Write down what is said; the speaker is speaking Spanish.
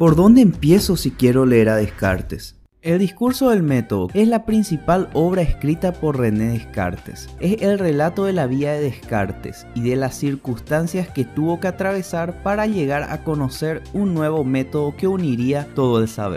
¿Por dónde empiezo si quiero leer a Descartes? El discurso del método es la principal obra escrita por René Descartes. Es el relato de la vida de Descartes y de las circunstancias que tuvo que atravesar para llegar a conocer un nuevo método que uniría todo el saber.